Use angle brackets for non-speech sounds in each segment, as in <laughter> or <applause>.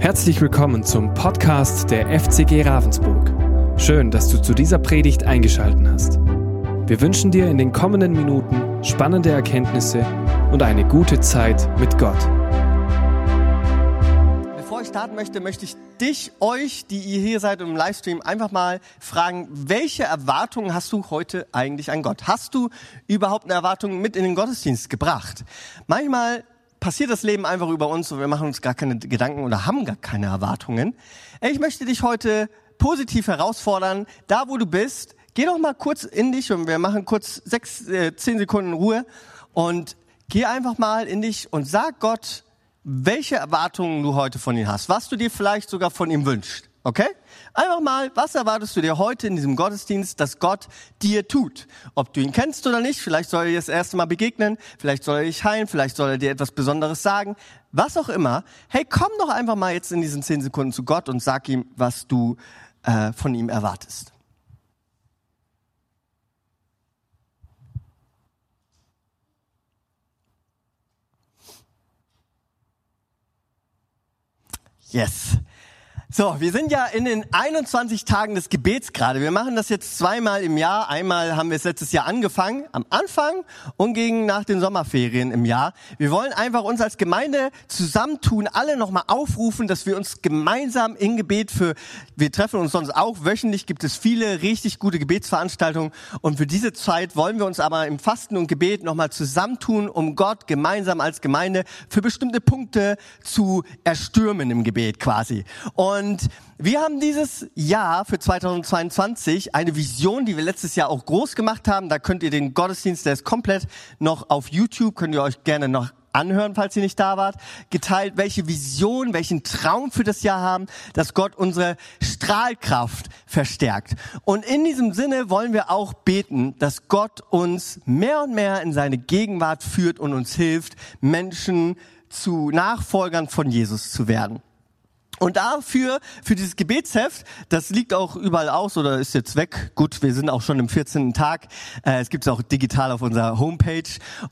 Herzlich willkommen zum Podcast der FCG Ravensburg. Schön, dass du zu dieser Predigt eingeschaltet hast. Wir wünschen dir in den kommenden Minuten spannende Erkenntnisse und eine gute Zeit mit Gott. Bevor ich starten möchte, möchte ich dich, euch, die ihr hier seid im Livestream, einfach mal fragen, welche Erwartungen hast du heute eigentlich an Gott? Hast du überhaupt eine Erwartung mit in den Gottesdienst gebracht? Manchmal passiert das Leben einfach über uns und wir machen uns gar keine Gedanken oder haben gar keine Erwartungen. Ich möchte dich heute positiv herausfordern, da wo du bist, geh doch mal kurz in dich und wir machen kurz sechs, äh, zehn Sekunden Ruhe und geh einfach mal in dich und sag Gott, welche Erwartungen du heute von ihm hast, was du dir vielleicht sogar von ihm wünschst. Okay? Einfach mal, was erwartest du dir heute in diesem Gottesdienst, dass Gott dir tut? Ob du ihn kennst oder nicht, vielleicht soll er dir das erste Mal begegnen, vielleicht soll er dich heilen, vielleicht soll er dir etwas Besonderes sagen, was auch immer. Hey, komm doch einfach mal jetzt in diesen zehn Sekunden zu Gott und sag ihm, was du äh, von ihm erwartest. Yes. So, wir sind ja in den 21 Tagen des Gebets gerade. Wir machen das jetzt zweimal im Jahr. Einmal haben wir es letztes Jahr angefangen, am Anfang und gegen nach den Sommerferien im Jahr. Wir wollen einfach uns als Gemeinde zusammentun, alle nochmal aufrufen, dass wir uns gemeinsam in Gebet für, wir treffen uns sonst auch wöchentlich, gibt es viele richtig gute Gebetsveranstaltungen und für diese Zeit wollen wir uns aber im Fasten und Gebet nochmal zusammentun, um Gott gemeinsam als Gemeinde für bestimmte Punkte zu erstürmen im Gebet quasi. Und und wir haben dieses Jahr für 2022 eine Vision, die wir letztes Jahr auch groß gemacht haben. Da könnt ihr den Gottesdienst, der ist komplett noch auf YouTube, könnt ihr euch gerne noch anhören, falls ihr nicht da wart, geteilt, welche Vision, welchen Traum für das Jahr haben, dass Gott unsere Strahlkraft verstärkt. Und in diesem Sinne wollen wir auch beten, dass Gott uns mehr und mehr in seine Gegenwart führt und uns hilft, Menschen zu Nachfolgern von Jesus zu werden. Und dafür, für dieses Gebetsheft, das liegt auch überall aus oder ist jetzt weg. Gut, wir sind auch schon im 14. Tag. Äh, es gibt es auch digital auf unserer Homepage.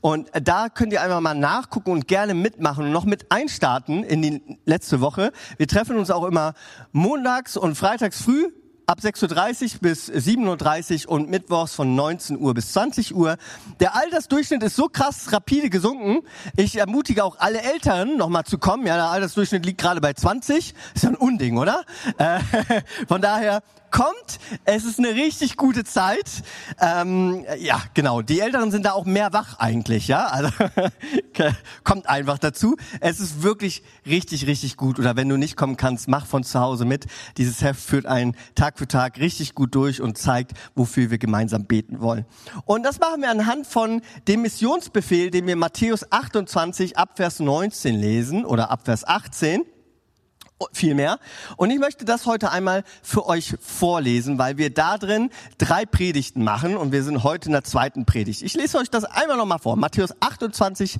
Und da könnt ihr einfach mal nachgucken und gerne mitmachen und noch mit einstarten in die letzte Woche. Wir treffen uns auch immer montags und freitags früh ab 6.30 Uhr bis 7.30 Uhr und mittwochs von 19 Uhr bis 20 Uhr. Der Altersdurchschnitt ist so krass rapide gesunken. Ich ermutige auch alle Eltern nochmal zu kommen. Ja, der Altersdurchschnitt liegt gerade bei 20. Ist ja ein Unding, oder? Äh, <laughs> von daher kommt. Es ist eine richtig gute Zeit. Ähm, ja, genau. Die Älteren sind da auch mehr wach eigentlich, ja. Also <laughs> kommt einfach dazu. Es ist wirklich richtig, richtig gut. Oder wenn du nicht kommen kannst, mach von zu Hause mit. Dieses Heft führt einen Tag für Tag richtig gut durch und zeigt, wofür wir gemeinsam beten wollen. Und das machen wir anhand von dem Missionsbefehl, den wir Matthäus 28 ab Vers 19 lesen oder ab Vers 18 viel mehr. Und ich möchte das heute einmal für euch vorlesen, weil wir da drin drei Predigten machen und wir sind heute in der zweiten Predigt. Ich lese euch das einmal nochmal vor. Matthäus 28,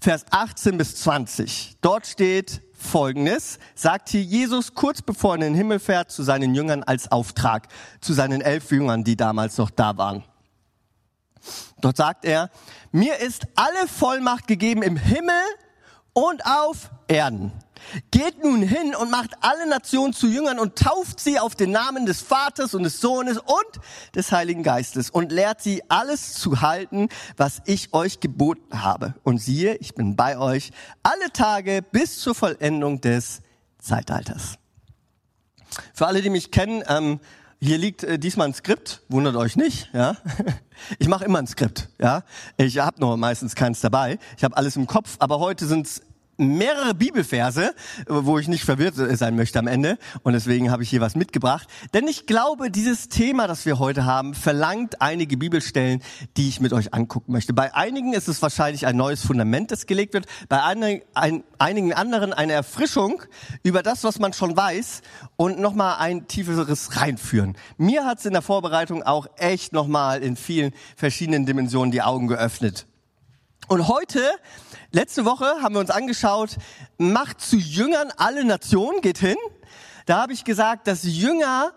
Vers 18 bis 20. Dort steht Folgendes, sagt hier Jesus kurz bevor er in den Himmel fährt zu seinen Jüngern als Auftrag, zu seinen elf Jüngern, die damals noch da waren. Dort sagt er, mir ist alle Vollmacht gegeben im Himmel und auf Erden. Geht nun hin und macht alle Nationen zu Jüngern und tauft sie auf den Namen des Vaters und des Sohnes und des Heiligen Geistes und lehrt sie alles zu halten, was ich euch geboten habe. Und siehe, ich bin bei euch alle Tage bis zur Vollendung des Zeitalters. Für alle, die mich kennen, ähm, hier liegt äh, diesmal ein Skript, wundert euch nicht, ja. <laughs> Ich mache immer ein Skript, ja. Ich habe nur meistens keins dabei. Ich habe alles im Kopf, aber heute sind es mehrere Bibelverse, wo ich nicht verwirrt sein möchte am Ende. Und deswegen habe ich hier was mitgebracht. Denn ich glaube, dieses Thema, das wir heute haben, verlangt einige Bibelstellen, die ich mit euch angucken möchte. Bei einigen ist es wahrscheinlich ein neues Fundament, das gelegt wird. Bei einigen anderen eine Erfrischung über das, was man schon weiß und nochmal ein tieferes reinführen. Mir hat es in der Vorbereitung auch echt nochmal in vielen verschiedenen Dimensionen die Augen geöffnet. Und heute Letzte Woche haben wir uns angeschaut, macht zu Jüngern alle Nationen, geht hin. Da habe ich gesagt, dass Jünger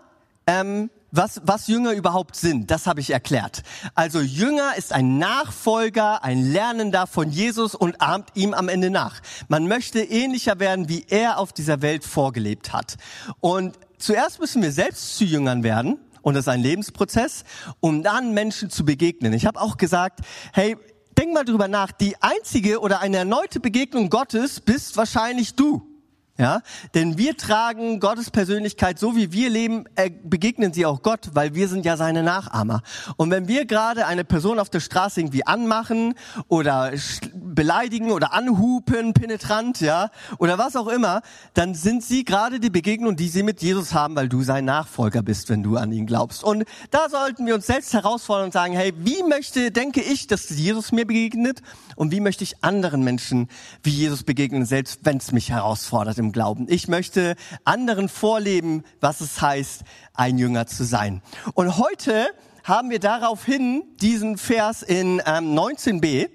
ähm, was, was Jünger überhaupt sind, das habe ich erklärt. Also Jünger ist ein Nachfolger, ein Lernender von Jesus und ahmt ihm am Ende nach. Man möchte ähnlicher werden, wie er auf dieser Welt vorgelebt hat. Und zuerst müssen wir selbst zu Jüngern werden. Und das ist ein Lebensprozess, um dann Menschen zu begegnen. Ich habe auch gesagt, hey, denk mal drüber nach, die einzige oder eine erneute Begegnung Gottes bist wahrscheinlich du. Ja, denn wir tragen Gottes Persönlichkeit, so wie wir leben, äh, begegnen sie auch Gott, weil wir sind ja seine Nachahmer. Und wenn wir gerade eine Person auf der Straße irgendwie anmachen oder beleidigen oder anhupen, penetrant, ja, oder was auch immer, dann sind sie gerade die Begegnung, die sie mit Jesus haben, weil du sein Nachfolger bist, wenn du an ihn glaubst. Und da sollten wir uns selbst herausfordern und sagen, hey, wie möchte, denke ich, dass Jesus mir begegnet und wie möchte ich anderen Menschen wie Jesus begegnen, selbst wenn es mich herausfordert im Glauben. Ich möchte anderen vorleben, was es heißt, ein Jünger zu sein. Und heute haben wir daraufhin diesen Vers in ähm, 19b.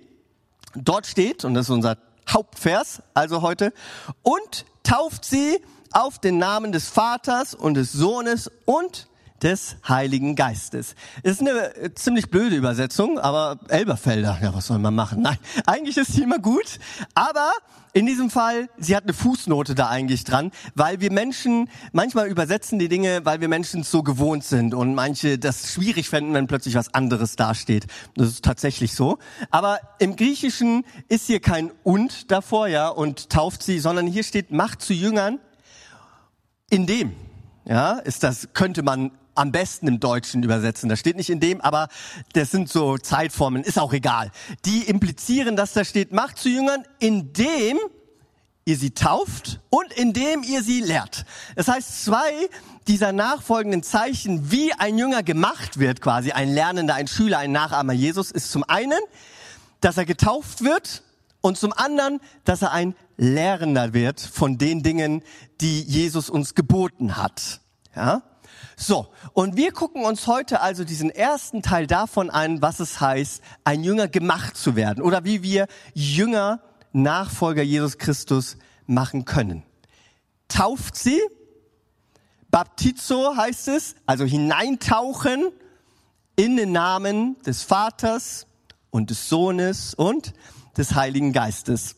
Dort steht, und das ist unser Hauptvers, also heute, und tauft sie auf den Namen des Vaters und des Sohnes und des Heiligen Geistes. Ist eine äh, ziemlich blöde Übersetzung, aber Elberfelder, ja, was soll man machen? <laughs> Nein, eigentlich ist sie immer gut, aber in diesem Fall, sie hat eine Fußnote da eigentlich dran, weil wir Menschen manchmal übersetzen die Dinge, weil wir Menschen so gewohnt sind und manche das schwierig fänden, wenn plötzlich was anderes dasteht. Das ist tatsächlich so. Aber im Griechischen ist hier kein und davor, ja, und tauft sie, sondern hier steht, macht zu Jüngern, in dem, ja, ist das, könnte man am besten im Deutschen übersetzen. Das steht nicht in dem, aber das sind so Zeitformen, ist auch egal. Die implizieren, dass da steht, macht zu Jüngern, indem ihr sie tauft und indem ihr sie lehrt. Das heißt, zwei dieser nachfolgenden Zeichen, wie ein Jünger gemacht wird, quasi ein Lernender, ein Schüler, ein Nachahmer Jesus, ist zum einen, dass er getauft wird und zum anderen, dass er ein Lehrender wird von den Dingen, die Jesus uns geboten hat. Ja? So, und wir gucken uns heute also diesen ersten Teil davon an, was es heißt, ein Jünger gemacht zu werden oder wie wir Jünger, Nachfolger Jesus Christus machen können. Tauft sie, Baptizo heißt es, also hineintauchen in den Namen des Vaters und des Sohnes und des Heiligen Geistes.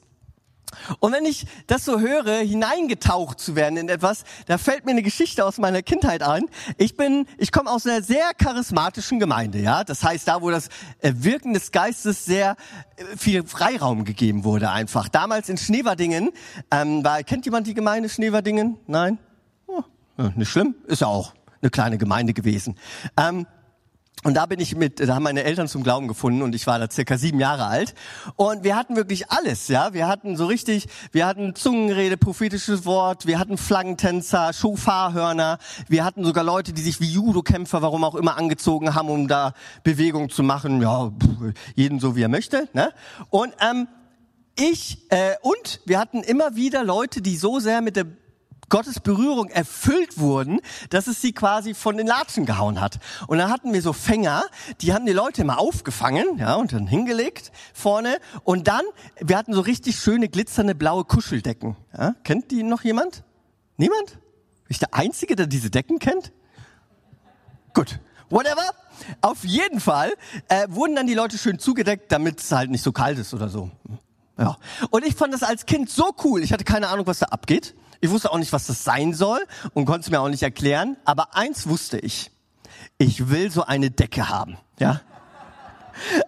Und wenn ich das so höre, hineingetaucht zu werden in etwas, da fällt mir eine Geschichte aus meiner Kindheit ein. Ich bin, ich komme aus einer sehr charismatischen Gemeinde, ja. Das heißt, da, wo das äh, Wirken des Geistes sehr äh, viel Freiraum gegeben wurde, einfach. Damals in Schneverdingen, ähm, war, kennt jemand die Gemeinde Schneverdingen? Nein? Oh, nicht schlimm, ist ja auch eine kleine Gemeinde gewesen. Ähm, und da bin ich mit, da haben meine Eltern zum Glauben gefunden und ich war da circa sieben Jahre alt. Und wir hatten wirklich alles, ja. Wir hatten so richtig, wir hatten Zungenrede, prophetisches Wort, wir hatten Flaggentänzer, Schofarhörner, wir hatten sogar Leute, die sich wie Judo-Kämpfer, warum auch immer, angezogen haben, um da Bewegung zu machen. Ja, jeden so wie er möchte, ne? Und, ähm, ich, äh, und wir hatten immer wieder Leute, die so sehr mit der Gottes Berührung erfüllt wurden, dass es sie quasi von den Latschen gehauen hat. Und dann hatten wir so Fänger, die haben die Leute immer aufgefangen, ja, und dann hingelegt vorne. Und dann, wir hatten so richtig schöne glitzernde blaue Kuscheldecken. Ja, kennt die noch jemand? Niemand? Bin ich der Einzige, der diese Decken kennt? Gut, whatever. Auf jeden Fall äh, wurden dann die Leute schön zugedeckt, damit es halt nicht so kalt ist oder so. Ja. Und ich fand das als Kind so cool. Ich hatte keine Ahnung, was da abgeht. Ich wusste auch nicht, was das sein soll und konnte es mir auch nicht erklären. Aber eins wusste ich. Ich will so eine Decke haben. Ja.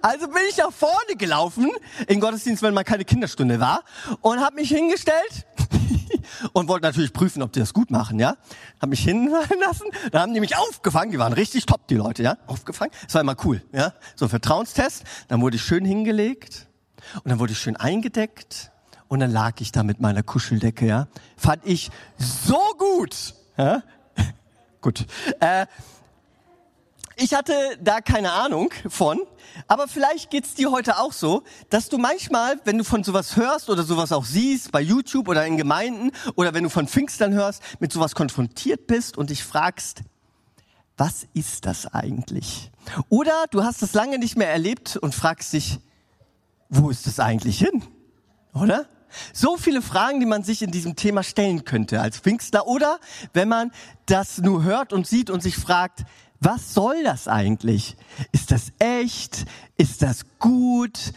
Also bin ich nach vorne gelaufen in Gottesdienst, wenn mal keine Kinderstunde war und habe mich hingestellt <laughs> und wollte natürlich prüfen, ob die das gut machen, ja. Hab mich hinfallen <laughs> lassen, dann haben die mich aufgefangen, die waren richtig top, die Leute, ja, aufgefangen. Das war immer cool, ja. So ein Vertrauenstest, dann wurde ich schön hingelegt und dann wurde ich schön eingedeckt und dann lag ich da mit meiner Kuscheldecke, ja. Fand ich so gut. Ja? <laughs> gut. Äh, ich hatte da keine Ahnung von, aber vielleicht geht's dir heute auch so, dass du manchmal, wenn du von sowas hörst oder sowas auch siehst, bei YouTube oder in Gemeinden oder wenn du von Pfingstern hörst, mit sowas konfrontiert bist und dich fragst, was ist das eigentlich? Oder du hast es lange nicht mehr erlebt und fragst dich, wo ist es eigentlich hin? Oder? So viele Fragen, die man sich in diesem Thema stellen könnte als Pfingstler oder wenn man das nur hört und sieht und sich fragt, Was soll das eigentlich? Ist das echt? Ist das gut?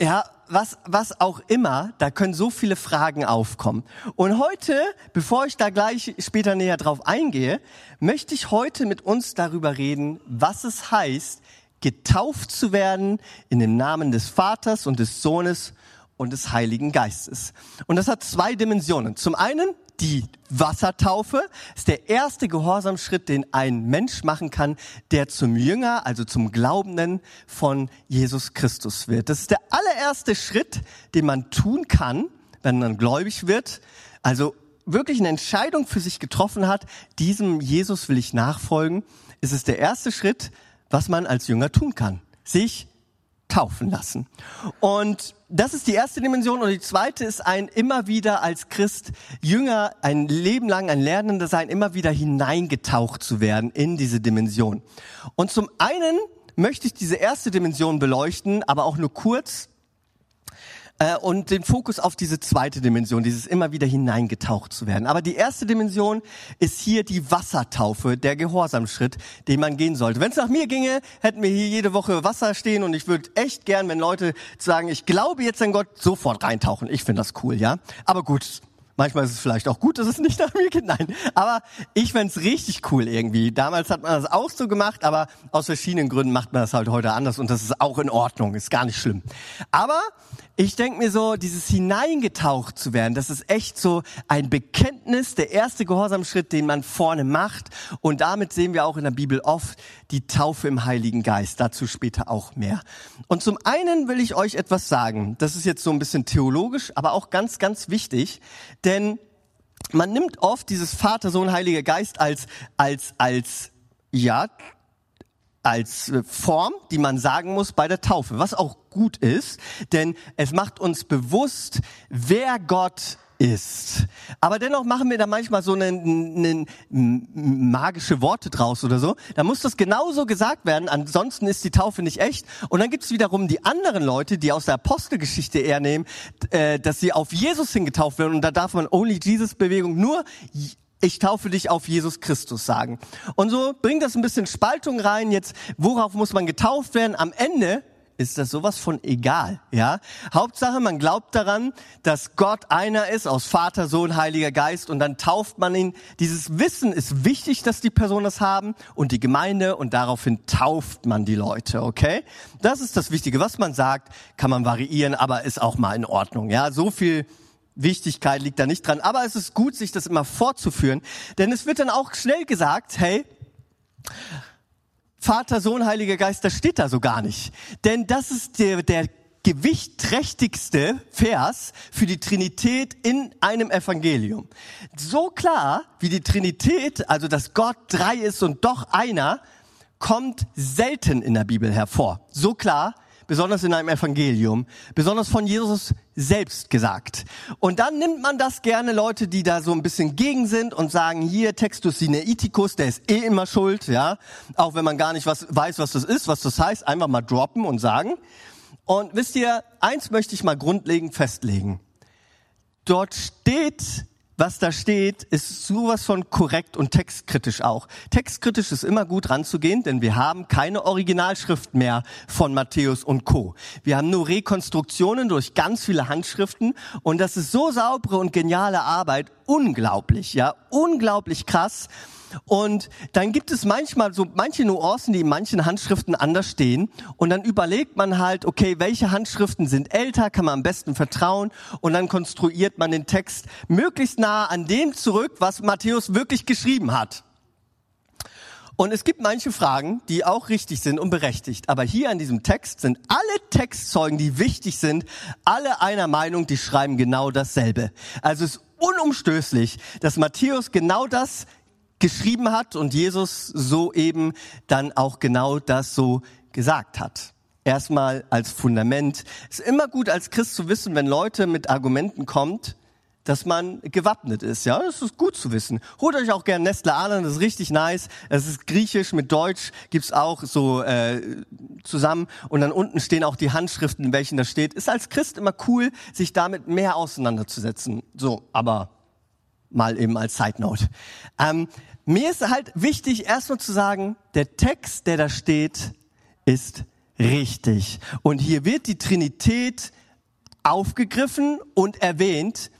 Ja, was, was auch immer, da können so viele Fragen aufkommen. Und heute, bevor ich da gleich später näher drauf eingehe, möchte ich heute mit uns darüber reden, was es heißt, getauft zu werden in dem Namen des Vaters und des Sohnes und des Heiligen Geistes. Und das hat zwei Dimensionen. Zum einen die Wassertaufe ist der erste Gehorsamschritt, den ein Mensch machen kann, der zum Jünger, also zum Glaubenden von Jesus Christus wird. Das ist der allererste Schritt, den man tun kann, wenn man gläubig wird. Also wirklich eine Entscheidung für sich getroffen hat, diesem Jesus will ich nachfolgen. Es ist der erste Schritt, was man als Jünger tun kann. Sich taufen lassen. Und das ist die erste Dimension. Und die zweite ist ein immer wieder als Christ Jünger, ein Leben lang ein Lernender sein, immer wieder hineingetaucht zu werden in diese Dimension. Und zum einen möchte ich diese erste Dimension beleuchten, aber auch nur kurz äh, und den Fokus auf diese zweite Dimension, dieses immer wieder hineingetaucht zu werden. Aber die erste Dimension ist hier die Wassertaufe, der Gehorsamschritt, den man gehen sollte. Wenn es nach mir ginge, hätten wir hier jede Woche Wasser stehen und ich würde echt gern, wenn Leute sagen, ich glaube jetzt an Gott, sofort reintauchen. Ich finde das cool, ja. Aber gut, Manchmal ist es vielleicht auch gut, dass es nicht nach mir geht. Nein, aber ich fände richtig cool irgendwie. Damals hat man das auch so gemacht, aber aus verschiedenen Gründen macht man das halt heute anders und das ist auch in Ordnung, ist gar nicht schlimm. Aber ich denke mir so, dieses hineingetaucht zu werden, das ist echt so ein Bekenntnis, der erste Gehorsamschritt, den man vorne macht. Und damit sehen wir auch in der Bibel oft die Taufe im Heiligen Geist. Dazu später auch mehr. Und zum einen will ich euch etwas sagen. Das ist jetzt so ein bisschen theologisch, aber auch ganz, ganz wichtig. Denn man nimmt oft dieses Vater, Sohn, Heiliger Geist als, als, als, ja, als äh, Form, die man sagen muss bei der Taufe, was auch gut ist, denn es macht uns bewusst, wer Gott ist. Aber dennoch machen wir da manchmal so eine, eine magische Worte draus oder so. Da muss das genauso gesagt werden, ansonsten ist die Taufe nicht echt. Und dann gibt es wiederum die anderen Leute, die aus der Apostelgeschichte eher nehmen, äh, dass sie auf Jesus hingetauft werden. Und da darf man Only Jesus Bewegung nur ich taufe dich auf Jesus Christus sagen. Und so bringt das ein bisschen Spaltung rein. Jetzt, worauf muss man getauft werden? Am Ende ist das sowas von egal, ja? Hauptsache, man glaubt daran, dass Gott einer ist aus Vater, Sohn, Heiliger Geist und dann tauft man ihn. Dieses Wissen ist wichtig, dass die Personen das haben und die Gemeinde und daraufhin tauft man die Leute, okay? Das ist das Wichtige. Was man sagt, kann man variieren, aber ist auch mal in Ordnung, ja? So viel Wichtigkeit liegt da nicht dran. Aber es ist gut, sich das immer fortzuführen, denn es wird dann auch schnell gesagt, hey, Vater, Sohn, Heiliger Geist, das steht da so gar nicht. Denn das ist der, der gewichtträchtigste Vers für die Trinität in einem Evangelium. So klar wie die Trinität, also dass Gott drei ist und doch einer, kommt selten in der Bibel hervor. So klar besonders in einem Evangelium, besonders von Jesus selbst gesagt. Und dann nimmt man das gerne Leute, die da so ein bisschen gegen sind und sagen, hier Textus Sinaiticus, der ist eh immer schuld, ja, auch wenn man gar nicht was, weiß, was das ist, was das heißt, einfach mal droppen und sagen. Und wisst ihr, eins möchte ich mal grundlegend festlegen. Dort steht was da steht, ist sowas von korrekt und textkritisch auch. Textkritisch ist immer gut ranzugehen, denn wir haben keine Originalschrift mehr von Matthäus und Co. Wir haben nur Rekonstruktionen durch ganz viele Handschriften und das ist so saubere und geniale Arbeit, unglaublich, ja, unglaublich krass. Und dann gibt es manchmal so manche Nuancen, die in manchen Handschriften anders stehen. Und dann überlegt man halt, okay, welche Handschriften sind älter, kann man am besten vertrauen. Und dann konstruiert man den Text möglichst nah an dem zurück, was Matthäus wirklich geschrieben hat. Und es gibt manche Fragen, die auch richtig sind und berechtigt. Aber hier an diesem Text sind alle Textzeugen, die wichtig sind, alle einer Meinung, die schreiben genau dasselbe. Also es ist unumstößlich, dass Matthäus genau das geschrieben hat und Jesus so eben dann auch genau das so gesagt hat. Erstmal als Fundament. Es ist immer gut als Christ zu wissen, wenn Leute mit Argumenten kommt, dass man gewappnet ist. Ja, das ist gut zu wissen. Holt euch auch gern Nestle Alan, das ist richtig nice. Es ist griechisch mit Deutsch gibt's auch so äh, zusammen und dann unten stehen auch die Handschriften, in welchen das steht. Ist als Christ immer cool, sich damit mehr auseinanderzusetzen. So, aber mal eben als Side Note. Ähm, mir ist halt wichtig, erstmal zu sagen, der Text, der da steht, ist richtig. Und hier wird die Trinität aufgegriffen und erwähnt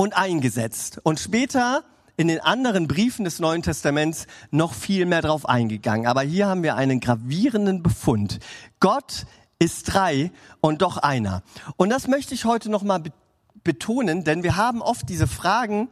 und eingesetzt. Und später in den anderen Briefen des Neuen Testaments noch viel mehr drauf eingegangen. Aber hier haben wir einen gravierenden Befund. Gott ist drei und doch einer. Und das möchte ich heute noch mal betonen, denn wir haben oft diese Fragen,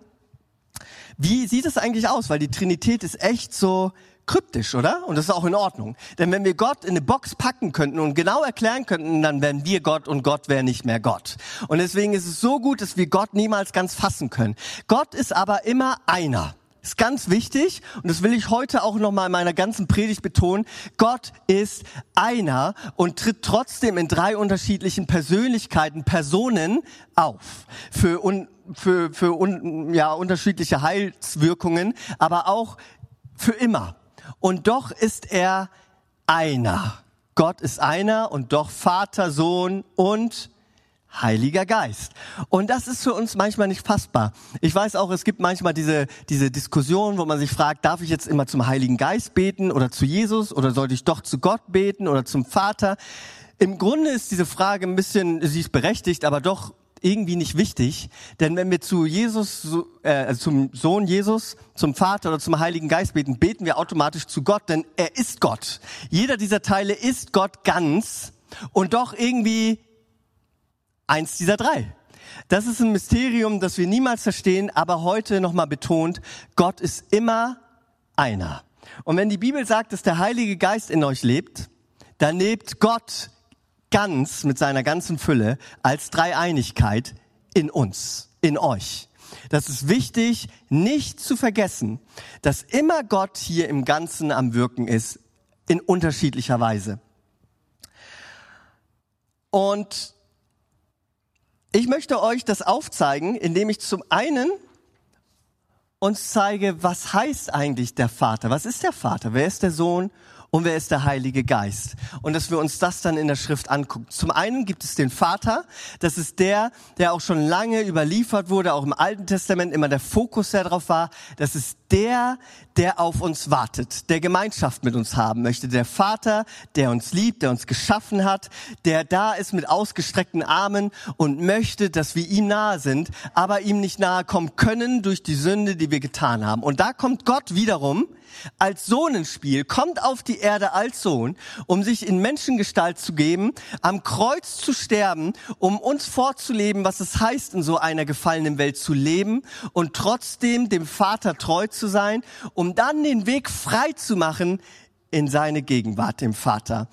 wie sieht es eigentlich aus? Weil die Trinität ist echt so kryptisch, oder? Und das ist auch in Ordnung. Denn wenn wir Gott in eine Box packen könnten und genau erklären könnten, dann wären wir Gott und Gott wäre nicht mehr Gott. Und deswegen ist es so gut, dass wir Gott niemals ganz fassen können. Gott ist aber immer einer. Ist ganz wichtig und das will ich heute auch noch mal in meiner ganzen Predigt betonen. Gott ist einer und tritt trotzdem in drei unterschiedlichen Persönlichkeiten, Personen auf. Für un, für, für un, ja, unterschiedliche Heilswirkungen, aber auch für immer. Und doch ist er einer. Gott ist einer und doch Vater, Sohn und Heiliger Geist. Und das ist für uns manchmal nicht fassbar. Ich weiß auch, es gibt manchmal diese, diese Diskussion, wo man sich fragt, darf ich jetzt immer zum Heiligen Geist beten oder zu Jesus oder sollte ich doch zu Gott beten oder zum Vater? Im Grunde ist diese Frage ein bisschen, sie ist berechtigt, aber doch irgendwie nicht wichtig, denn wenn wir zu Jesus, äh, also zum Sohn Jesus, zum Vater oder zum Heiligen Geist beten, beten wir automatisch zu Gott, denn er ist Gott. Jeder dieser Teile ist Gott ganz und doch irgendwie eins dieser drei. Das ist ein Mysterium, das wir niemals verstehen, aber heute nochmal betont, Gott ist immer einer. Und wenn die Bibel sagt, dass der Heilige Geist in euch lebt, dann lebt Gott ganz mit seiner ganzen Fülle als Dreieinigkeit in uns, in euch. Das ist wichtig, nicht zu vergessen, dass immer Gott hier im Ganzen am Wirken ist, in unterschiedlicher Weise. Und ich möchte euch das aufzeigen, indem ich zum einen uns zeige, was heißt eigentlich der Vater? Was ist der Vater? Wer ist der Sohn? Und wer ist der Heilige Geist. Und dass wir uns das dann in der Schrift angucken. Zum einen gibt es den Vater, das ist der, der auch schon lange überliefert wurde, auch im Alten Testament immer der Fokus darauf war. Das ist der, der auf uns wartet, der Gemeinschaft mit uns haben möchte. Der Vater, der uns liebt, der uns geschaffen hat, der da ist mit ausgestreckten Armen und möchte, dass wir ihm nahe sind, aber ihm nicht nahe kommen können durch die Sünde, die wir getan haben. Und da kommt Gott wiederum als Sohn ins Spiel, kommt auf die Erde als Sohn, um sich in Menschengestalt zu geben, am Kreuz zu sterben, um uns vorzuleben, was es heißt, in so einer gefallenen Welt zu leben und trotzdem dem Vater treu zu sein, um dann den Weg frei zu machen in seine Gegenwart, dem Vater.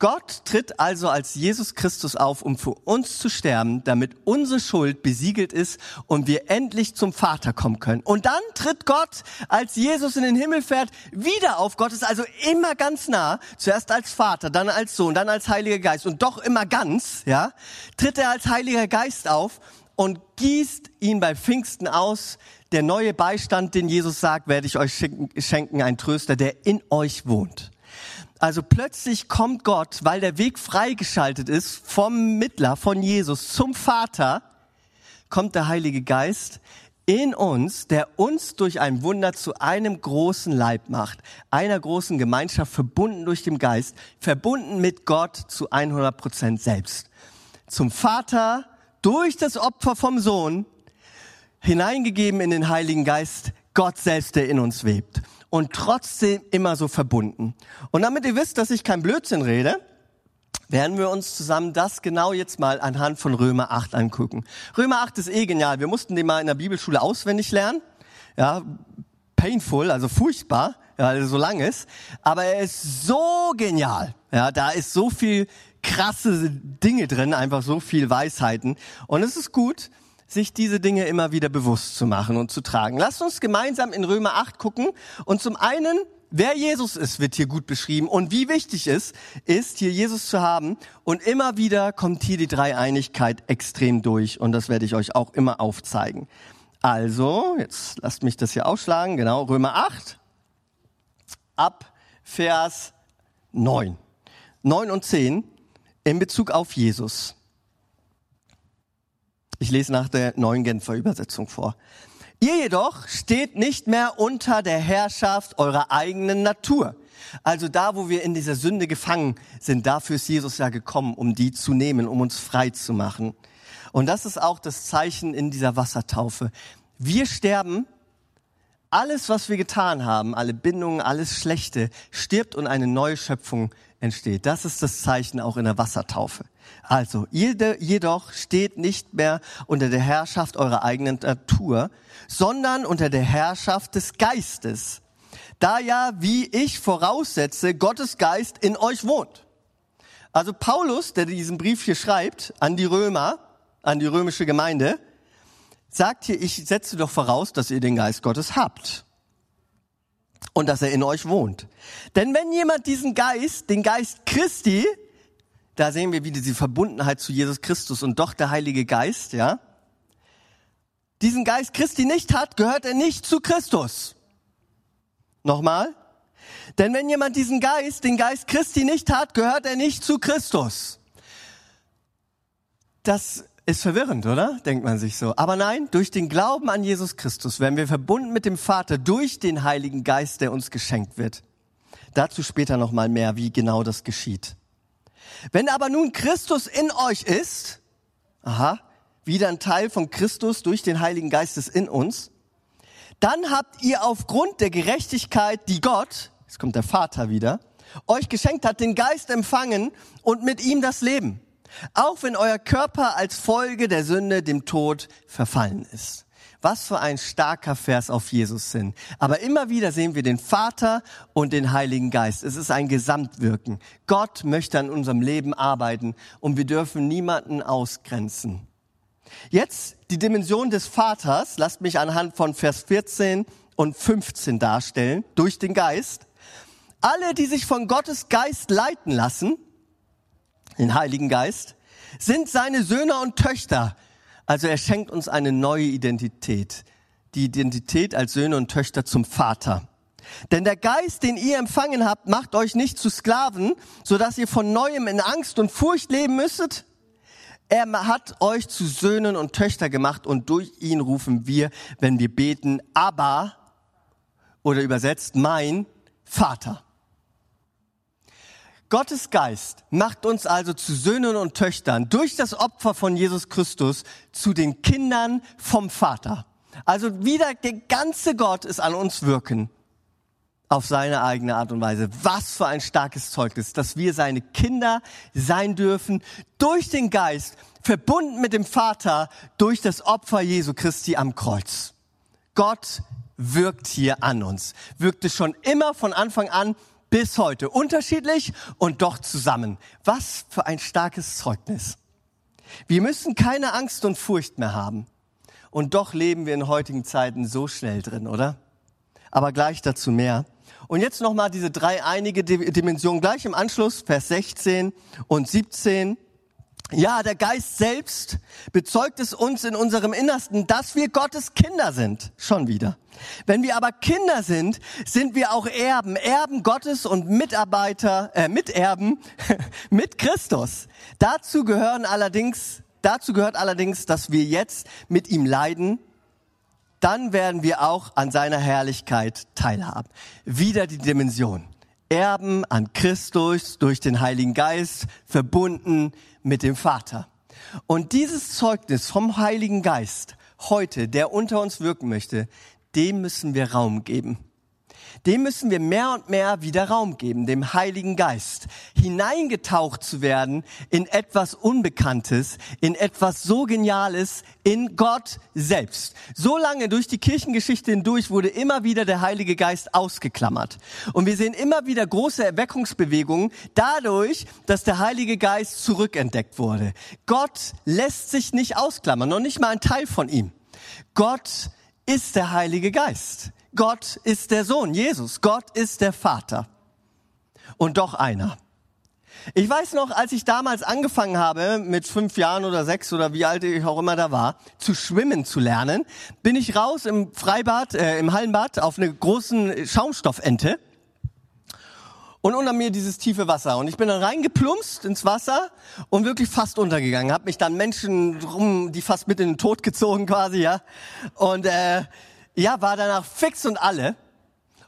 Gott tritt also als Jesus Christus auf, um für uns zu sterben, damit unsere Schuld besiegelt ist und wir endlich zum Vater kommen können. Und dann tritt Gott, als Jesus in den Himmel fährt, wieder auf. Gott ist also immer ganz nah. Zuerst als Vater, dann als Sohn, dann als Heiliger Geist und doch immer ganz, ja, tritt er als Heiliger Geist auf und gießt ihn bei Pfingsten aus. Der neue Beistand, den Jesus sagt, werde ich euch schenken, ein Tröster, der in euch wohnt. Also plötzlich kommt Gott, weil der Weg freigeschaltet ist vom Mittler, von Jesus zum Vater, kommt der Heilige Geist in uns, der uns durch ein Wunder zu einem großen Leib macht, einer großen Gemeinschaft, verbunden durch den Geist, verbunden mit Gott zu 100 Prozent selbst. Zum Vater durch das Opfer vom Sohn, hineingegeben in den Heiligen Geist, Gott selbst, der in uns webt und trotzdem immer so verbunden. Und damit ihr wisst, dass ich kein Blödsinn rede, werden wir uns zusammen das genau jetzt mal anhand von Römer 8 angucken. Römer 8 ist eh genial. Wir mussten den mal in der Bibelschule auswendig lernen. Ja, painful, also furchtbar, weil er so lang ist. Aber er ist so genial. Ja, da ist so viel krasse Dinge drin, einfach so viel Weisheiten. Und es ist gut, sich diese Dinge immer wieder bewusst zu machen und zu tragen. Lasst uns gemeinsam in Römer 8 gucken und zum einen, wer Jesus ist, wird hier gut beschrieben und wie wichtig es ist, hier Jesus zu haben und immer wieder kommt hier die Dreieinigkeit extrem durch und das werde ich euch auch immer aufzeigen. Also, jetzt lasst mich das hier aufschlagen, genau, Römer 8 ab Vers 9. 9 und 10 in Bezug auf Jesus. Ich lese nach der neuen Genfer Übersetzung vor. Ihr jedoch steht nicht mehr unter der Herrschaft eurer eigenen Natur. Also da, wo wir in dieser Sünde gefangen sind, dafür ist Jesus ja gekommen, um die zu nehmen, um uns frei zu machen. Und das ist auch das Zeichen in dieser Wassertaufe. Wir sterben, alles, was wir getan haben, alle Bindungen, alles Schlechte, stirbt und eine neue Schöpfung entsteht. Das ist das Zeichen auch in der Wassertaufe. Also, ihr jedoch steht nicht mehr unter der Herrschaft eurer eigenen Natur, sondern unter der Herrschaft des Geistes. Da ja, wie ich voraussetze, Gottes Geist in euch wohnt. Also Paulus, der diesen Brief hier schreibt an die Römer, an die römische Gemeinde, sagt hier, ich setze doch voraus, dass ihr den Geist Gottes habt und dass er in euch wohnt. Denn wenn jemand diesen Geist, den Geist Christi, da sehen wir wieder diese Verbundenheit zu Jesus Christus und doch der Heilige Geist, ja, diesen Geist Christi nicht hat, gehört er nicht zu Christus. Nochmal. Denn wenn jemand diesen Geist, den Geist Christi nicht hat, gehört er nicht zu Christus. Das ist verwirrend, oder? Denkt man sich so. Aber nein, durch den Glauben an Jesus Christus werden wir verbunden mit dem Vater durch den Heiligen Geist, der uns geschenkt wird. Dazu später nochmal mehr, wie genau das geschieht. Wenn aber nun Christus in euch ist, aha, wieder ein Teil von Christus durch den Heiligen Geist ist in uns, dann habt ihr aufgrund der Gerechtigkeit, die Gott, jetzt kommt der Vater wieder, euch geschenkt hat, den Geist empfangen und mit ihm das Leben. Auch wenn euer Körper als Folge der Sünde dem Tod verfallen ist. Was für ein starker Vers auf Jesus hin. Aber immer wieder sehen wir den Vater und den Heiligen Geist. Es ist ein Gesamtwirken. Gott möchte an unserem Leben arbeiten und wir dürfen niemanden ausgrenzen. Jetzt die Dimension des Vaters, lasst mich anhand von Vers 14 und 15 darstellen, durch den Geist. Alle, die sich von Gottes Geist leiten lassen, den Heiligen Geist, sind seine Söhne und Töchter. Also er schenkt uns eine neue Identität. Die Identität als Söhne und Töchter zum Vater. Denn der Geist, den ihr empfangen habt, macht euch nicht zu Sklaven, so dass ihr von neuem in Angst und Furcht leben müsstet. Er hat euch zu Söhnen und Töchter gemacht und durch ihn rufen wir, wenn wir beten, aber oder übersetzt mein Vater. Gottes Geist macht uns also zu Söhnen und Töchtern durch das Opfer von Jesus Christus zu den Kindern vom Vater. Also wieder der ganze Gott ist an uns wirken auf seine eigene Art und Weise. Was für ein starkes Zeugnis, dass wir seine Kinder sein dürfen durch den Geist, verbunden mit dem Vater durch das Opfer Jesu Christi am Kreuz. Gott wirkt hier an uns, wirkte schon immer von Anfang an bis heute. Unterschiedlich und doch zusammen. Was für ein starkes Zeugnis. Wir müssen keine Angst und Furcht mehr haben. Und doch leben wir in heutigen Zeiten so schnell drin, oder? Aber gleich dazu mehr. Und jetzt nochmal diese drei einige Dimensionen gleich im Anschluss, Vers 16 und 17. Ja, der Geist selbst bezeugt es uns in unserem Innersten, dass wir Gottes Kinder sind. Schon wieder. Wenn wir aber Kinder sind, sind wir auch Erben, Erben Gottes und Mitarbeiter, äh, Miterben <laughs> mit Christus. Dazu gehören allerdings, dazu gehört allerdings, dass wir jetzt mit ihm leiden. Dann werden wir auch an seiner Herrlichkeit teilhaben. Wieder die Dimension. Erben an Christus durch den Heiligen Geist, verbunden mit dem Vater. Und dieses Zeugnis vom Heiligen Geist heute, der unter uns wirken möchte, dem müssen wir Raum geben dem müssen wir mehr und mehr wieder Raum geben, dem Heiligen Geist, hineingetaucht zu werden in etwas Unbekanntes, in etwas so Geniales, in Gott selbst. So lange durch die Kirchengeschichte hindurch wurde immer wieder der Heilige Geist ausgeklammert. Und wir sehen immer wieder große Erweckungsbewegungen dadurch, dass der Heilige Geist zurückentdeckt wurde. Gott lässt sich nicht ausklammern, noch nicht mal ein Teil von ihm. Gott ist der Heilige Geist. Gott ist der Sohn, Jesus. Gott ist der Vater. Und doch einer. Ich weiß noch, als ich damals angefangen habe, mit fünf Jahren oder sechs oder wie alt ich auch immer da war, zu schwimmen zu lernen, bin ich raus im Freibad, äh, im Hallenbad auf eine großen Schaumstoffente und unter mir dieses tiefe Wasser. Und ich bin dann reingeplumpst ins Wasser und wirklich fast untergegangen. Hab mich dann Menschen rum, die fast mit in den Tod gezogen quasi, ja. Und äh, ja, war danach fix und alle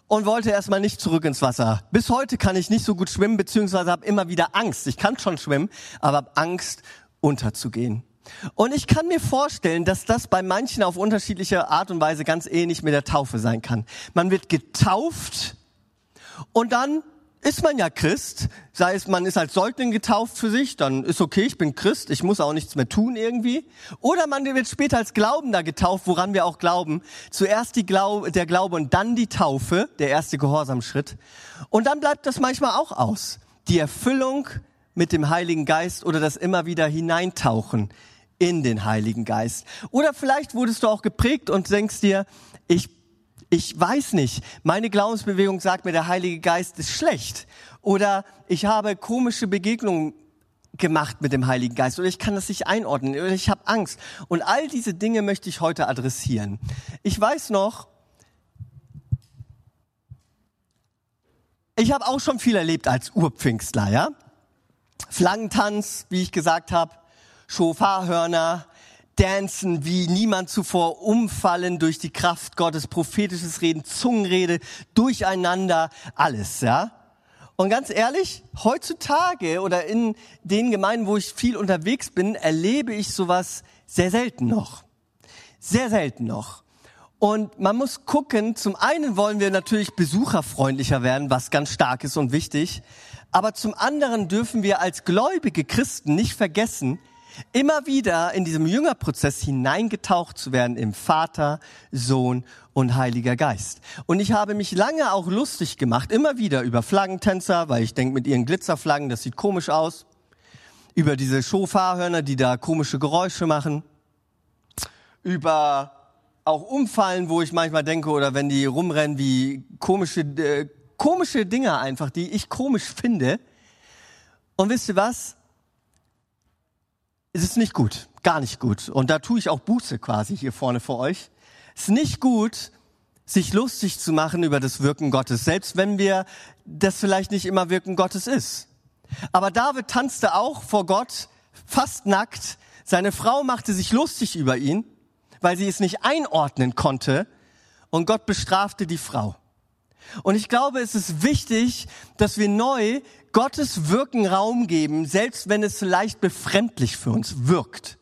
und wollte erstmal nicht zurück ins Wasser. Bis heute kann ich nicht so gut schwimmen, beziehungsweise habe immer wieder Angst. Ich kann schon schwimmen, aber habe Angst, unterzugehen. Und ich kann mir vorstellen, dass das bei manchen auf unterschiedliche Art und Weise ganz ähnlich mit der Taufe sein kann. Man wird getauft und dann ist man ja Christ, sei es man ist als Säugling getauft für sich, dann ist okay, ich bin Christ, ich muss auch nichts mehr tun irgendwie. Oder man wird später als Glaubender getauft, woran wir auch glauben. Zuerst die Glaube, der Glaube und dann die Taufe, der erste Gehorsamschritt. Und dann bleibt das manchmal auch aus. Die Erfüllung mit dem Heiligen Geist oder das immer wieder hineintauchen in den Heiligen Geist. Oder vielleicht wurdest du auch geprägt und denkst dir, ich ich weiß nicht, meine Glaubensbewegung sagt mir, der Heilige Geist ist schlecht. Oder ich habe komische Begegnungen gemacht mit dem Heiligen Geist oder ich kann das nicht einordnen oder ich habe Angst. Und all diese Dinge möchte ich heute adressieren. Ich weiß noch, ich habe auch schon viel erlebt als Urpfingstler, ja? Flaggentanz, wie ich gesagt habe, Schofarhörner, dancen wie niemand zuvor, umfallen durch die Kraft Gottes, prophetisches Reden, Zungenrede, durcheinander, alles, ja. Und ganz ehrlich, heutzutage oder in den Gemeinden, wo ich viel unterwegs bin, erlebe ich sowas sehr selten noch. Sehr selten noch. Und man muss gucken, zum einen wollen wir natürlich besucherfreundlicher werden, was ganz stark ist und wichtig. Aber zum anderen dürfen wir als gläubige Christen nicht vergessen, immer wieder in diesem Jüngerprozess hineingetaucht zu werden im Vater, Sohn und Heiliger Geist. Und ich habe mich lange auch lustig gemacht, immer wieder über Flaggentänzer, weil ich denke, mit ihren Glitzerflaggen, das sieht komisch aus. Über diese Schofarhörner, die da komische Geräusche machen. Über auch Umfallen, wo ich manchmal denke, oder wenn die rumrennen, wie komische, äh, komische Dinge einfach, die ich komisch finde. Und wisst ihr was? Es ist nicht gut, gar nicht gut. Und da tue ich auch Buße quasi hier vorne vor euch. Es ist nicht gut, sich lustig zu machen über das Wirken Gottes, selbst wenn wir das vielleicht nicht immer Wirken Gottes ist. Aber David tanzte auch vor Gott fast nackt. Seine Frau machte sich lustig über ihn, weil sie es nicht einordnen konnte. Und Gott bestrafte die Frau. Und ich glaube, es ist wichtig, dass wir neu Gottes Wirken Raum geben, selbst wenn es leicht befremdlich für uns wirkt.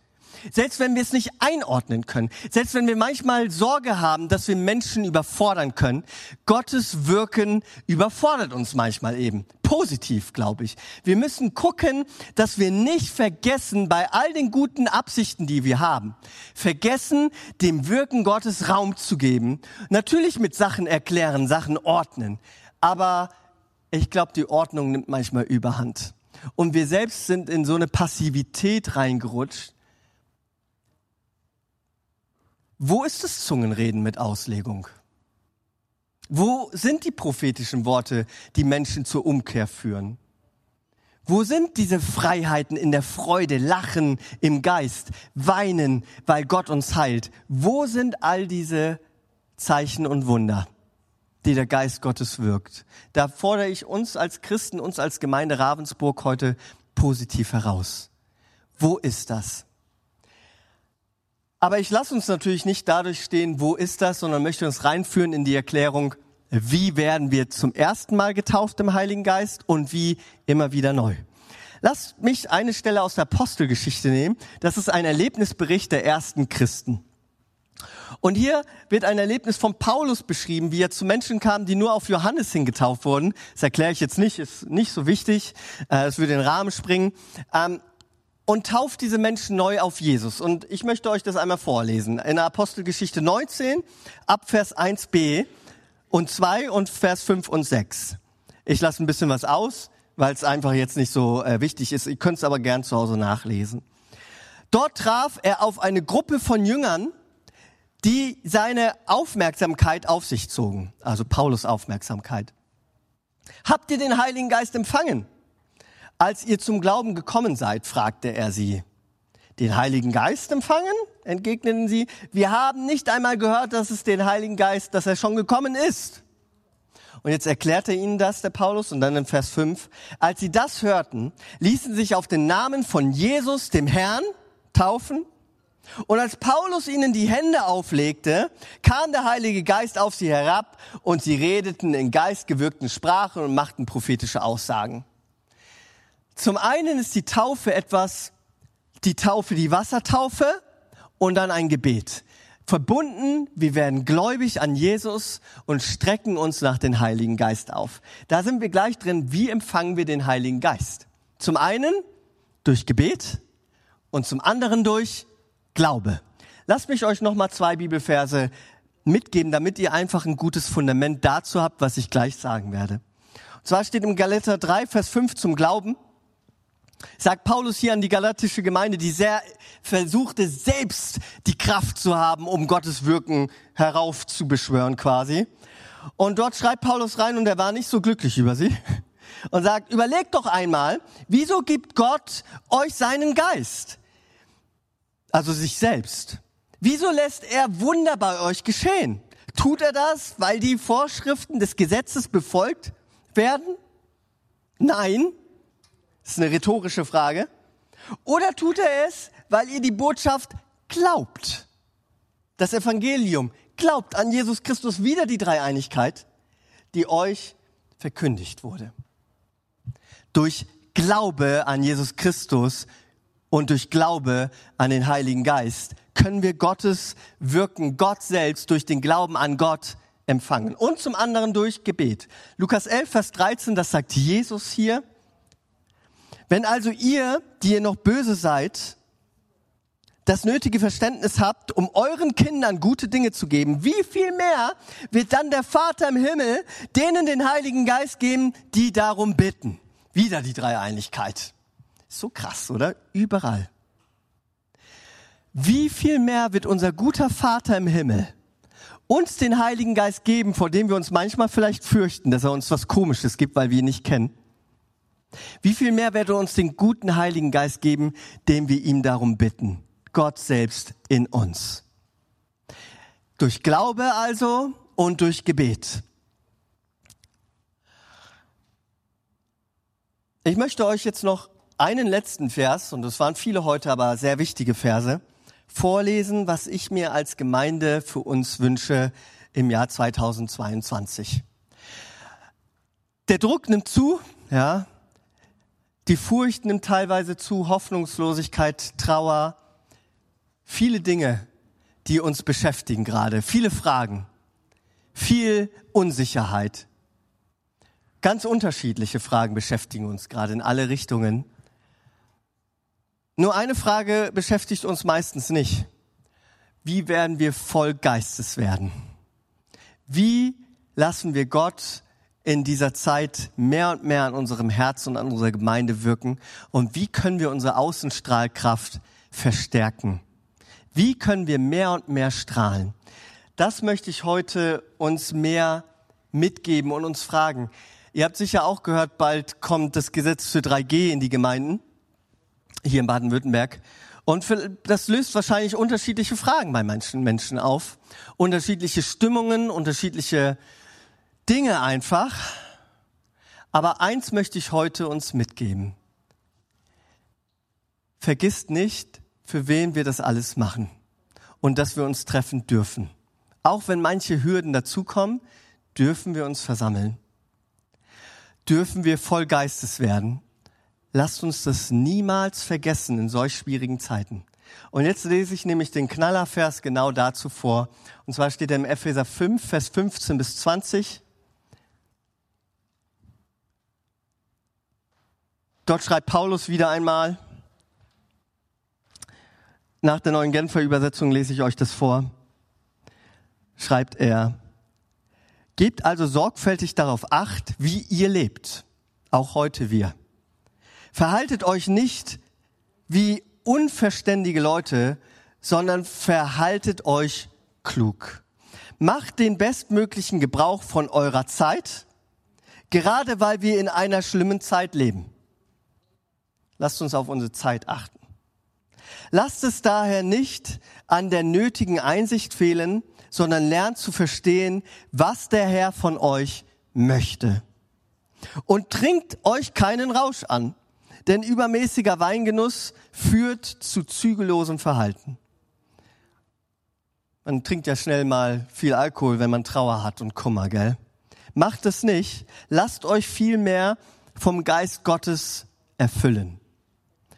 Selbst wenn wir es nicht einordnen können, selbst wenn wir manchmal Sorge haben, dass wir Menschen überfordern können, Gottes Wirken überfordert uns manchmal eben. Positiv, glaube ich. Wir müssen gucken, dass wir nicht vergessen, bei all den guten Absichten, die wir haben, vergessen, dem Wirken Gottes Raum zu geben. Natürlich mit Sachen erklären, Sachen ordnen. Aber ich glaube, die Ordnung nimmt manchmal überhand. Und wir selbst sind in so eine Passivität reingerutscht. Wo ist das Zungenreden mit Auslegung? Wo sind die prophetischen Worte, die Menschen zur Umkehr führen? Wo sind diese Freiheiten in der Freude, Lachen im Geist, Weinen, weil Gott uns heilt? Wo sind all diese Zeichen und Wunder? die der Geist Gottes wirkt. Da fordere ich uns als Christen, uns als Gemeinde Ravensburg heute positiv heraus. Wo ist das? Aber ich lasse uns natürlich nicht dadurch stehen, wo ist das, sondern möchte uns reinführen in die Erklärung, wie werden wir zum ersten Mal getauft im Heiligen Geist und wie immer wieder neu. Lasst mich eine Stelle aus der Apostelgeschichte nehmen. Das ist ein Erlebnisbericht der ersten Christen. Und hier wird ein Erlebnis von Paulus beschrieben, wie er zu Menschen kam, die nur auf Johannes hingetauft wurden. Das erkläre ich jetzt nicht, ist nicht so wichtig, äh, es würde den Rahmen springen. Und tauft diese Menschen neu auf Jesus. Und ich möchte euch das einmal vorlesen. In der Apostelgeschichte 19, ab Vers 1b und 2 und Vers 5 und 6. Ich lasse ein bisschen was aus, weil es einfach jetzt nicht so äh, wichtig ist. Ihr könnt es aber gern zu Hause nachlesen. Dort traf er auf eine Gruppe von Jüngern, die seine Aufmerksamkeit auf sich zogen, also Paulus Aufmerksamkeit. Habt ihr den Heiligen Geist empfangen? Als ihr zum Glauben gekommen seid, fragte er sie. Den Heiligen Geist empfangen? entgegneten sie. Wir haben nicht einmal gehört, dass es den Heiligen Geist, dass er schon gekommen ist. Und jetzt erklärt er ihnen das, der Paulus, und dann in Vers 5. Als sie das hörten, ließen sich auf den Namen von Jesus, dem Herrn, taufen Und als Paulus ihnen die Hände auflegte, kam der Heilige Geist auf sie herab und sie redeten in geistgewirkten Sprachen und machten prophetische Aussagen. Zum einen ist die Taufe etwas, die Taufe, die Wassertaufe und dann ein Gebet. Verbunden, wir werden gläubig an Jesus und strecken uns nach dem Heiligen Geist auf. Da sind wir gleich drin, wie empfangen wir den Heiligen Geist? Zum einen durch Gebet und zum anderen durch Glaube. Lasst mich euch noch mal zwei Bibelverse mitgeben, damit ihr einfach ein gutes Fundament dazu habt, was ich gleich sagen werde. Und zwar steht im Galater 3, Vers 5 zum Glauben, sagt Paulus hier an die galatische Gemeinde, die sehr versuchte, selbst die Kraft zu haben, um Gottes Wirken heraufzubeschwören quasi. Und dort schreibt Paulus rein, und er war nicht so glücklich über sie, <laughs> und sagt, überlegt doch einmal, wieso gibt Gott euch seinen Geist? also sich selbst. Wieso lässt er Wunder bei euch geschehen? Tut er das, weil die Vorschriften des Gesetzes befolgt werden? Nein. Das ist eine rhetorische Frage. Oder tut er es, weil ihr die Botschaft glaubt? Das Evangelium glaubt an Jesus Christus wieder die Dreieinigkeit, die euch verkündigt wurde. Durch Glaube an Jesus Christus und durch Glaube an den Heiligen Geist können wir Gottes Wirken, Gott selbst durch den Glauben an Gott empfangen. Und zum anderen durch Gebet. Lukas 11, Vers 13, das sagt Jesus hier. Wenn also ihr, die ihr noch böse seid, das nötige Verständnis habt, um euren Kindern gute Dinge zu geben, wie viel mehr wird dann der Vater im Himmel denen den Heiligen Geist geben, die darum bitten? Wieder die Dreieinigkeit. So krass, oder? Überall. Wie viel mehr wird unser guter Vater im Himmel uns den Heiligen Geist geben, vor dem wir uns manchmal vielleicht fürchten, dass er uns was Komisches gibt, weil wir ihn nicht kennen? Wie viel mehr wird er uns den guten Heiligen Geist geben, dem wir ihm darum bitten? Gott selbst in uns. Durch Glaube also und durch Gebet. Ich möchte euch jetzt noch einen letzten Vers, und es waren viele heute, aber sehr wichtige Verse, vorlesen, was ich mir als Gemeinde für uns wünsche im Jahr 2022. Der Druck nimmt zu, ja. Die Furcht nimmt teilweise zu, Hoffnungslosigkeit, Trauer, viele Dinge, die uns beschäftigen gerade, viele Fragen, viel Unsicherheit. Ganz unterschiedliche Fragen beschäftigen uns gerade in alle Richtungen. Nur eine Frage beschäftigt uns meistens nicht. Wie werden wir voll Geistes werden? Wie lassen wir Gott in dieser Zeit mehr und mehr an unserem Herz und an unserer Gemeinde wirken? Und wie können wir unsere Außenstrahlkraft verstärken? Wie können wir mehr und mehr strahlen? Das möchte ich heute uns mehr mitgeben und uns fragen. Ihr habt sicher auch gehört, bald kommt das Gesetz für 3G in die Gemeinden hier in Baden-Württemberg. Und das löst wahrscheinlich unterschiedliche Fragen bei manchen Menschen auf. Unterschiedliche Stimmungen, unterschiedliche Dinge einfach. Aber eins möchte ich heute uns mitgeben. Vergisst nicht, für wen wir das alles machen und dass wir uns treffen dürfen. Auch wenn manche Hürden dazukommen, dürfen wir uns versammeln. Dürfen wir voll Geistes werden Lasst uns das niemals vergessen in solch schwierigen Zeiten. Und jetzt lese ich nämlich den Knallervers genau dazu vor. Und zwar steht er im Epheser 5, Vers 15 bis 20. Dort schreibt Paulus wieder einmal, nach der neuen Genfer Übersetzung lese ich euch das vor, schreibt er, Gebt also sorgfältig darauf acht, wie ihr lebt, auch heute wir Verhaltet euch nicht wie unverständige Leute, sondern verhaltet euch klug. Macht den bestmöglichen Gebrauch von eurer Zeit, gerade weil wir in einer schlimmen Zeit leben. Lasst uns auf unsere Zeit achten. Lasst es daher nicht an der nötigen Einsicht fehlen, sondern lernt zu verstehen, was der Herr von euch möchte. Und trinkt euch keinen Rausch an, denn übermäßiger Weingenuss führt zu zügellosem Verhalten. Man trinkt ja schnell mal viel Alkohol, wenn man Trauer hat und Kummer, gell? Macht es nicht. Lasst euch vielmehr vom Geist Gottes erfüllen.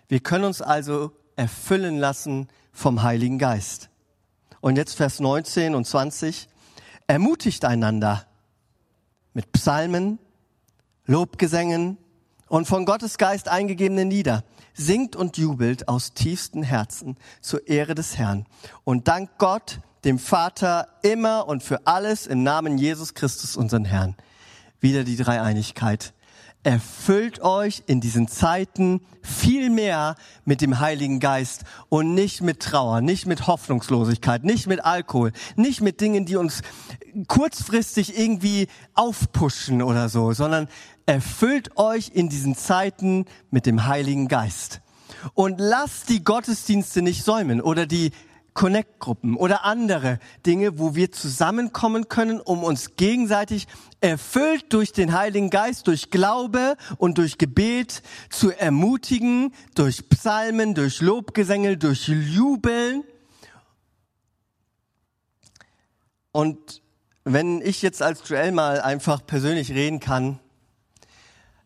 Wir können uns also erfüllen lassen vom Heiligen Geist. Und jetzt Vers 19 und 20. Ermutigt einander mit Psalmen, Lobgesängen und von Gottes Geist eingegebenen Lieder. Singt und jubelt aus tiefstem Herzen zur Ehre des Herrn und dankt Gott, dem Vater, immer und für alles im Namen Jesus Christus, unseren Herrn. Wieder die Dreieinigkeit erfüllt euch in diesen Zeiten viel mehr mit dem Heiligen Geist und nicht mit Trauer, nicht mit Hoffnungslosigkeit, nicht mit Alkohol, nicht mit Dingen, die uns kurzfristig irgendwie aufpushen oder so, sondern erfüllt euch in diesen Zeiten mit dem Heiligen Geist. Und lasst die Gottesdienste nicht säumen oder die Connect-Gruppen oder andere Dinge, wo wir zusammenkommen können, um uns gegenseitig erfüllt durch den Heiligen Geist, durch Glaube und durch Gebet zu ermutigen, durch Psalmen, durch Lobgesänge, durch Jubeln. Und wenn ich jetzt als Joel mal einfach persönlich reden kann,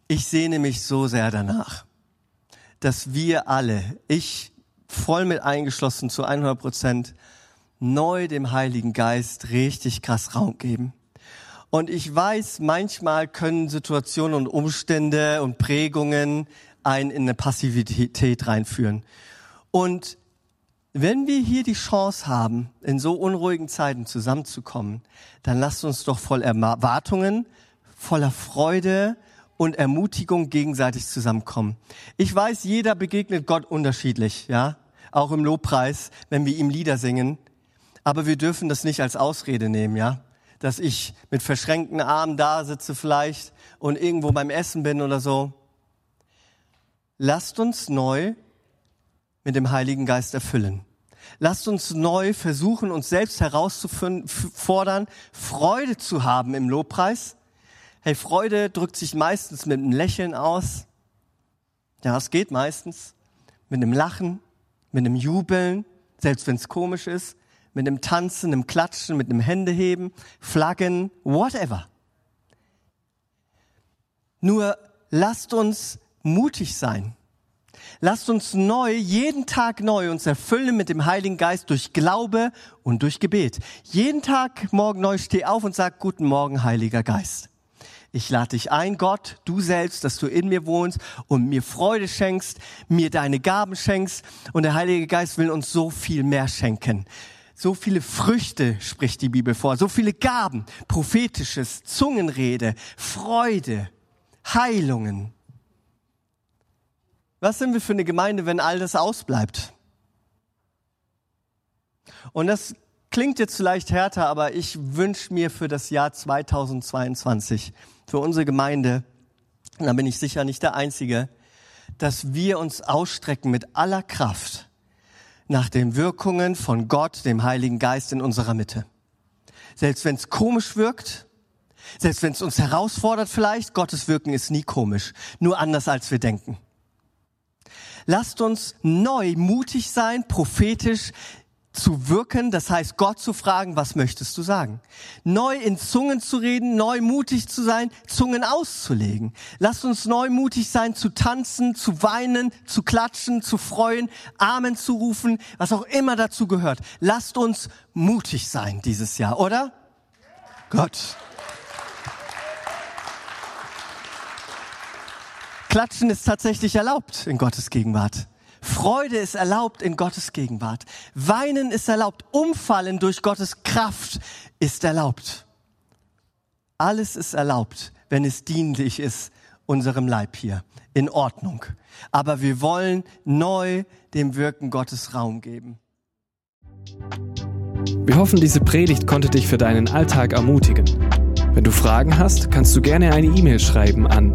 ich sehne mich so sehr danach, dass wir alle, ich voll mit eingeschlossen zu 100 Prozent, neu dem Heiligen Geist richtig krass Raum geben. Und ich weiß, manchmal können Situationen und Umstände und Prägungen einen in eine Passivität reinführen. Und wenn wir hier die Chance haben, in so unruhigen Zeiten zusammenzukommen, dann lasst uns doch voll Erwartungen, voller Freude und Ermutigung gegenseitig zusammenkommen. Ich weiß, jeder begegnet Gott unterschiedlich, ja, auch im Lobpreis, wenn wir ihm Lieder singen. Aber wir dürfen das nicht als Ausrede nehmen, ja, dass ich mit verschränkten Armen da sitze vielleicht und irgendwo beim Essen bin oder so. Lasst uns neu mit dem Heiligen Geist erfüllen. Lasst uns neu versuchen, uns selbst herauszufordern, Freude zu haben im Lobpreis Hey, Freude drückt sich meistens mit einem Lächeln aus. Ja, es geht meistens. Mit einem Lachen, mit einem Jubeln, selbst wenn es komisch ist, mit einem Tanzen, einem Klatschen, mit einem Händeheben, Flaggen, whatever. Nur lasst uns mutig sein. Lasst uns neu, jeden Tag neu uns erfüllen mit dem Heiligen Geist durch Glaube und durch Gebet. Jeden Tag morgen neu steh auf und sag Guten Morgen, Heiliger Geist. Ich lade dich ein, Gott, du selbst, dass du in mir wohnst und mir Freude schenkst, mir deine Gaben schenkst. Und der Heilige Geist will uns so viel mehr schenken. So viele Früchte spricht die Bibel vor, so viele Gaben, prophetisches, Zungenrede, Freude, Heilungen. Was sind wir für eine Gemeinde, wenn all das ausbleibt? Und das klingt jetzt vielleicht härter, aber ich wünsche mir für das Jahr 2022, für unsere Gemeinde, und da bin ich sicher nicht der Einzige, dass wir uns ausstrecken mit aller Kraft nach den Wirkungen von Gott, dem Heiligen Geist in unserer Mitte. Selbst wenn es komisch wirkt, selbst wenn es uns herausfordert vielleicht, Gottes Wirken ist nie komisch, nur anders als wir denken. Lasst uns neu mutig sein, prophetisch zu wirken, das heißt Gott zu fragen, was möchtest du sagen? Neu in Zungen zu reden, neu mutig zu sein, Zungen auszulegen. Lasst uns neu mutig sein, zu tanzen, zu weinen, zu klatschen, zu freuen, Amen zu rufen, was auch immer dazu gehört. Lasst uns mutig sein dieses Jahr, oder? Gott. Klatschen ist tatsächlich erlaubt in Gottes Gegenwart. Freude ist erlaubt in Gottes Gegenwart. Weinen ist erlaubt. Umfallen durch Gottes Kraft ist erlaubt. Alles ist erlaubt, wenn es dienlich ist unserem Leib hier. In Ordnung. Aber wir wollen neu dem Wirken Gottes Raum geben. Wir hoffen, diese Predigt konnte dich für deinen Alltag ermutigen. Wenn du Fragen hast, kannst du gerne eine E-Mail schreiben an